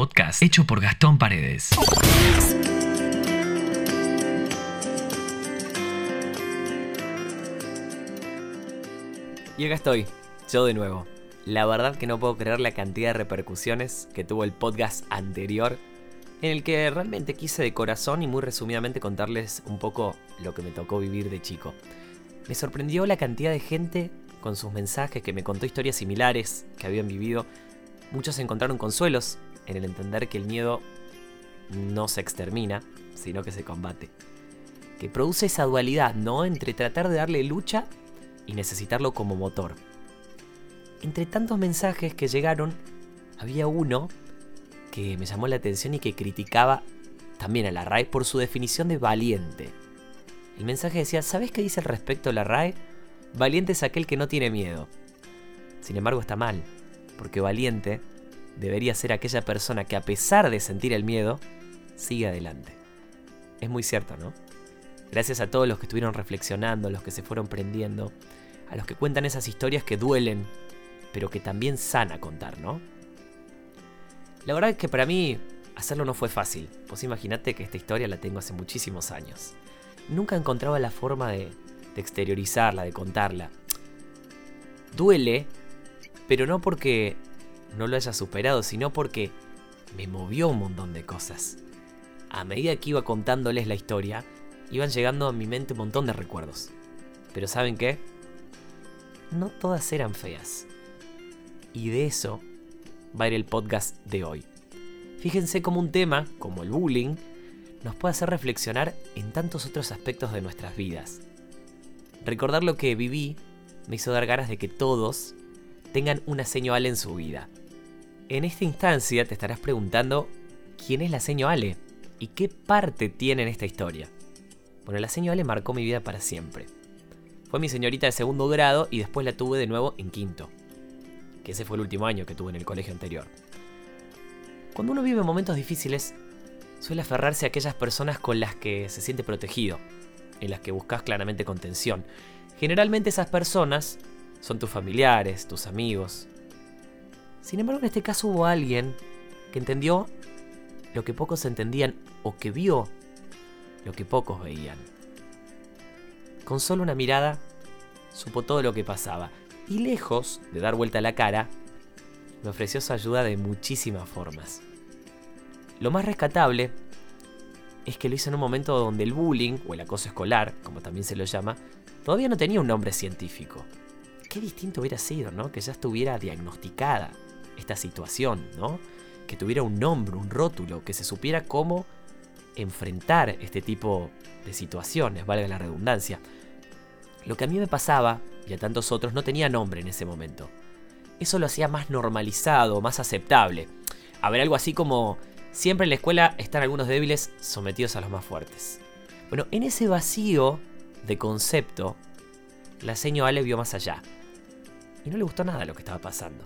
podcast hecho por Gastón Paredes. Y acá estoy, yo de nuevo. La verdad que no puedo creer la cantidad de repercusiones que tuvo el podcast anterior, en el que realmente quise de corazón y muy resumidamente contarles un poco lo que me tocó vivir de chico. Me sorprendió la cantidad de gente con sus mensajes que me contó historias similares que habían vivido. Muchos encontraron consuelos en el entender que el miedo no se extermina, sino que se combate. Que produce esa dualidad, ¿no? Entre tratar de darle lucha y necesitarlo como motor. Entre tantos mensajes que llegaron, había uno que me llamó la atención y que criticaba también a la RAE por su definición de valiente. El mensaje decía, ¿sabes qué dice al respecto la RAE? Valiente es aquel que no tiene miedo. Sin embargo está mal, porque valiente debería ser aquella persona que a pesar de sentir el miedo, sigue adelante. Es muy cierto, ¿no? Gracias a todos los que estuvieron reflexionando, los que se fueron prendiendo, a los que cuentan esas historias que duelen, pero que también sana contar, ¿no? La verdad es que para mí hacerlo no fue fácil. Pues imagínate que esta historia la tengo hace muchísimos años. Nunca encontraba la forma de, de exteriorizarla, de contarla. Duele, pero no porque no lo haya superado, sino porque me movió un montón de cosas. A medida que iba contándoles la historia, iban llegando a mi mente un montón de recuerdos. Pero ¿saben qué? No todas eran feas. Y de eso va a ir el podcast de hoy. Fíjense cómo un tema, como el bullying, nos puede hacer reflexionar en tantos otros aspectos de nuestras vidas. Recordar lo que viví me hizo dar ganas de que todos tengan una señal en su vida. En esta instancia te estarás preguntando quién es la seño Ale y qué parte tiene en esta historia. Bueno, la seño Ale marcó mi vida para siempre. Fue mi señorita de segundo grado y después la tuve de nuevo en quinto. Que ese fue el último año que tuve en el colegio anterior. Cuando uno vive momentos difíciles, suele aferrarse a aquellas personas con las que se siente protegido, en las que buscas claramente contención. Generalmente esas personas son tus familiares, tus amigos. Sin embargo, en este caso hubo alguien que entendió lo que pocos entendían o que vio lo que pocos veían. Con solo una mirada, supo todo lo que pasaba y lejos de dar vuelta la cara, me ofreció su ayuda de muchísimas formas. Lo más rescatable es que lo hizo en un momento donde el bullying, o el acoso escolar, como también se lo llama, todavía no tenía un nombre científico. Qué distinto hubiera sido, ¿no? Que ya estuviera diagnosticada esta situación, ¿no? Que tuviera un nombre, un rótulo, que se supiera cómo enfrentar este tipo de situaciones, valga la redundancia. Lo que a mí me pasaba, y a tantos otros, no tenía nombre en ese momento. Eso lo hacía más normalizado, más aceptable. A ver, algo así como, siempre en la escuela están algunos débiles sometidos a los más fuertes. Bueno, en ese vacío de concepto, la seño Ale vio más allá. Y no le gustó nada lo que estaba pasando.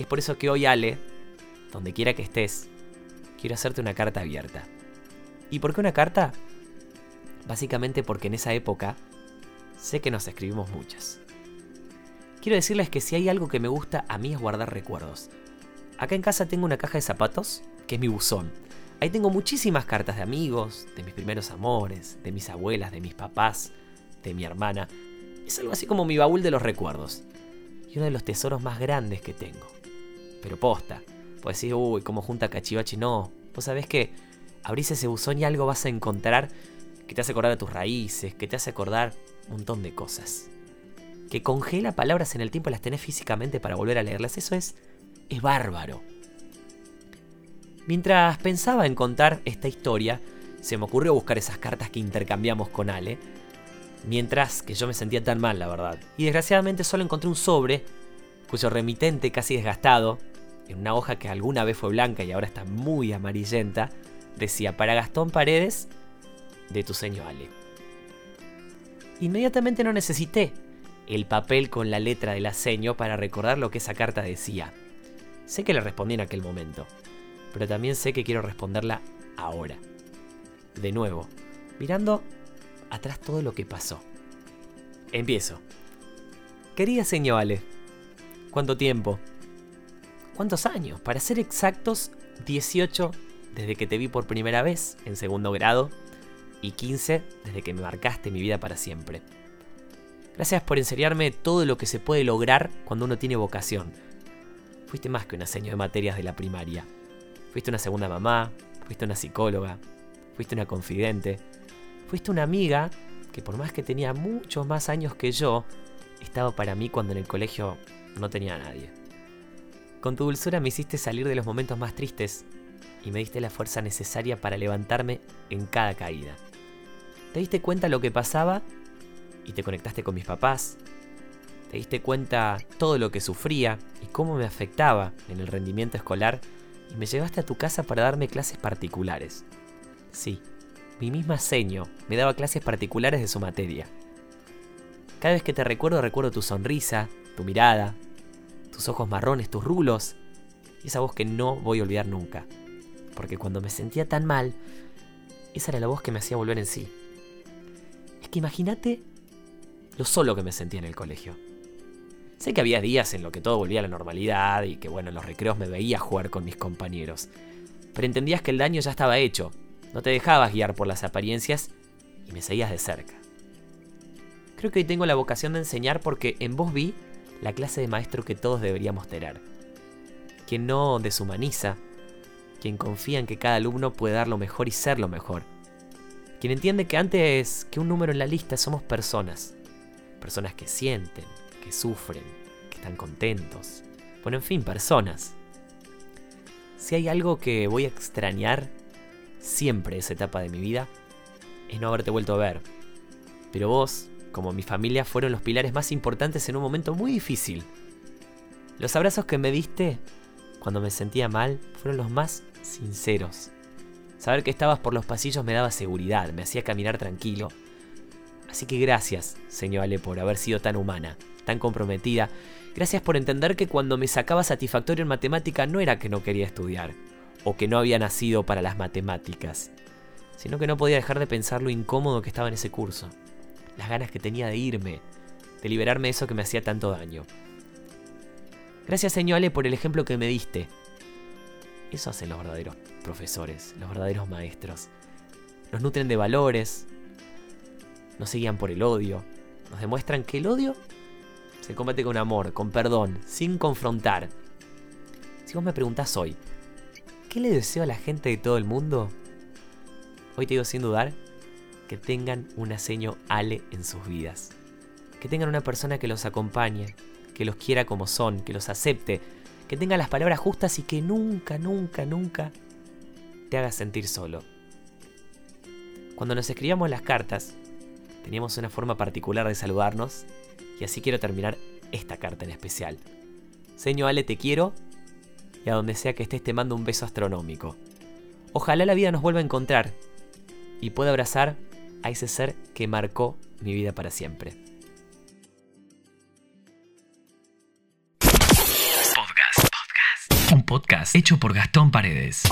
Es por eso que hoy Ale, donde quiera que estés, quiero hacerte una carta abierta. ¿Y por qué una carta? Básicamente porque en esa época sé que nos escribimos muchas. Quiero decirles que si hay algo que me gusta a mí es guardar recuerdos. Acá en casa tengo una caja de zapatos, que es mi buzón. Ahí tengo muchísimas cartas de amigos, de mis primeros amores, de mis abuelas, de mis papás, de mi hermana. Es algo así como mi baúl de los recuerdos. Y uno de los tesoros más grandes que tengo. Pero posta. Pues decir, uy, como junta cachivache. No, vos sabés que abrís ese buzón y algo vas a encontrar que te hace acordar a tus raíces, que te hace acordar un montón de cosas. Que congela palabras en el tiempo y las tenés físicamente para volver a leerlas. Eso es, es bárbaro. Mientras pensaba en contar esta historia, se me ocurrió buscar esas cartas que intercambiamos con Ale. Mientras que yo me sentía tan mal, la verdad. Y desgraciadamente solo encontré un sobre, cuyo remitente casi desgastado, en una hoja que alguna vez fue blanca y ahora está muy amarillenta, decía para Gastón Paredes, de tu señor Ale. Inmediatamente no necesité el papel con la letra de la seño para recordar lo que esa carta decía. Sé que le respondí en aquel momento, pero también sé que quiero responderla ahora. De nuevo, mirando atrás todo lo que pasó. Empiezo. Querida señor Ale, ¿cuánto tiempo? ¿Cuántos años? Para ser exactos, 18 desde que te vi por primera vez en segundo grado y 15 desde que me marcaste mi vida para siempre. Gracias por enseñarme todo lo que se puede lograr cuando uno tiene vocación. Fuiste más que un aseño de materias de la primaria. Fuiste una segunda mamá, fuiste una psicóloga, fuiste una confidente, fuiste una amiga que por más que tenía muchos más años que yo, estaba para mí cuando en el colegio no tenía a nadie. Con tu dulzura me hiciste salir de los momentos más tristes y me diste la fuerza necesaria para levantarme en cada caída. Te diste cuenta lo que pasaba y te conectaste con mis papás. Te diste cuenta todo lo que sufría y cómo me afectaba en el rendimiento escolar y me llevaste a tu casa para darme clases particulares. Sí, mi misma seño me daba clases particulares de su materia. Cada vez que te recuerdo recuerdo tu sonrisa, tu mirada, tus ojos marrones, tus rulos y esa voz que no voy a olvidar nunca. Porque cuando me sentía tan mal, esa era la voz que me hacía volver en sí. Es que imagínate lo solo que me sentía en el colegio. Sé que había días en los que todo volvía a la normalidad y que bueno, en los recreos me veía jugar con mis compañeros. Pero entendías que el daño ya estaba hecho, no te dejabas guiar por las apariencias y me seguías de cerca. Creo que hoy tengo la vocación de enseñar porque en vos vi la clase de maestro que todos deberíamos tener. Quien no deshumaniza, quien confía en que cada alumno puede dar lo mejor y ser lo mejor. Quien entiende que antes que un número en la lista somos personas. Personas que sienten, que sufren, que están contentos. Bueno, en fin, personas. Si hay algo que voy a extrañar siempre esa etapa de mi vida, es no haberte vuelto a ver. Pero vos, como mi familia, fueron los pilares más importantes en un momento muy difícil. Los abrazos que me diste cuando me sentía mal fueron los más sinceros. Saber que estabas por los pasillos me daba seguridad, me hacía caminar tranquilo. Así que gracias, señor Ale, por haber sido tan humana tan comprometida. Gracias por entender que cuando me sacaba satisfactorio en matemática no era que no quería estudiar, o que no había nacido para las matemáticas, sino que no podía dejar de pensar lo incómodo que estaba en ese curso, las ganas que tenía de irme, de liberarme de eso que me hacía tanto daño. Gracias, señor Ale, por el ejemplo que me diste. Eso hacen los verdaderos profesores, los verdaderos maestros. Nos nutren de valores, nos seguían por el odio, nos demuestran que el odio se combate con amor, con perdón, sin confrontar. Si vos me preguntás hoy, ¿qué le deseo a la gente de todo el mundo? Hoy te digo sin dudar que tengan un aseño Ale en sus vidas. Que tengan una persona que los acompañe, que los quiera como son, que los acepte, que tenga las palabras justas y que nunca, nunca, nunca te haga sentir solo. Cuando nos escribíamos las cartas, teníamos una forma particular de saludarnos y así quiero terminar esta carta en especial. Señor Ale, te quiero y a donde sea que estés te mando un beso astronómico. Ojalá la vida nos vuelva a encontrar y pueda abrazar a ese ser que marcó mi vida para siempre. Podcast. Podcast. Un podcast hecho por Gastón Paredes.